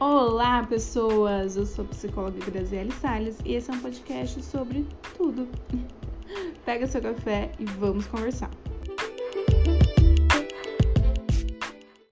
Olá, pessoas! Eu sou a psicóloga Graziele Salles e esse é um podcast sobre tudo. Pega seu café e vamos conversar.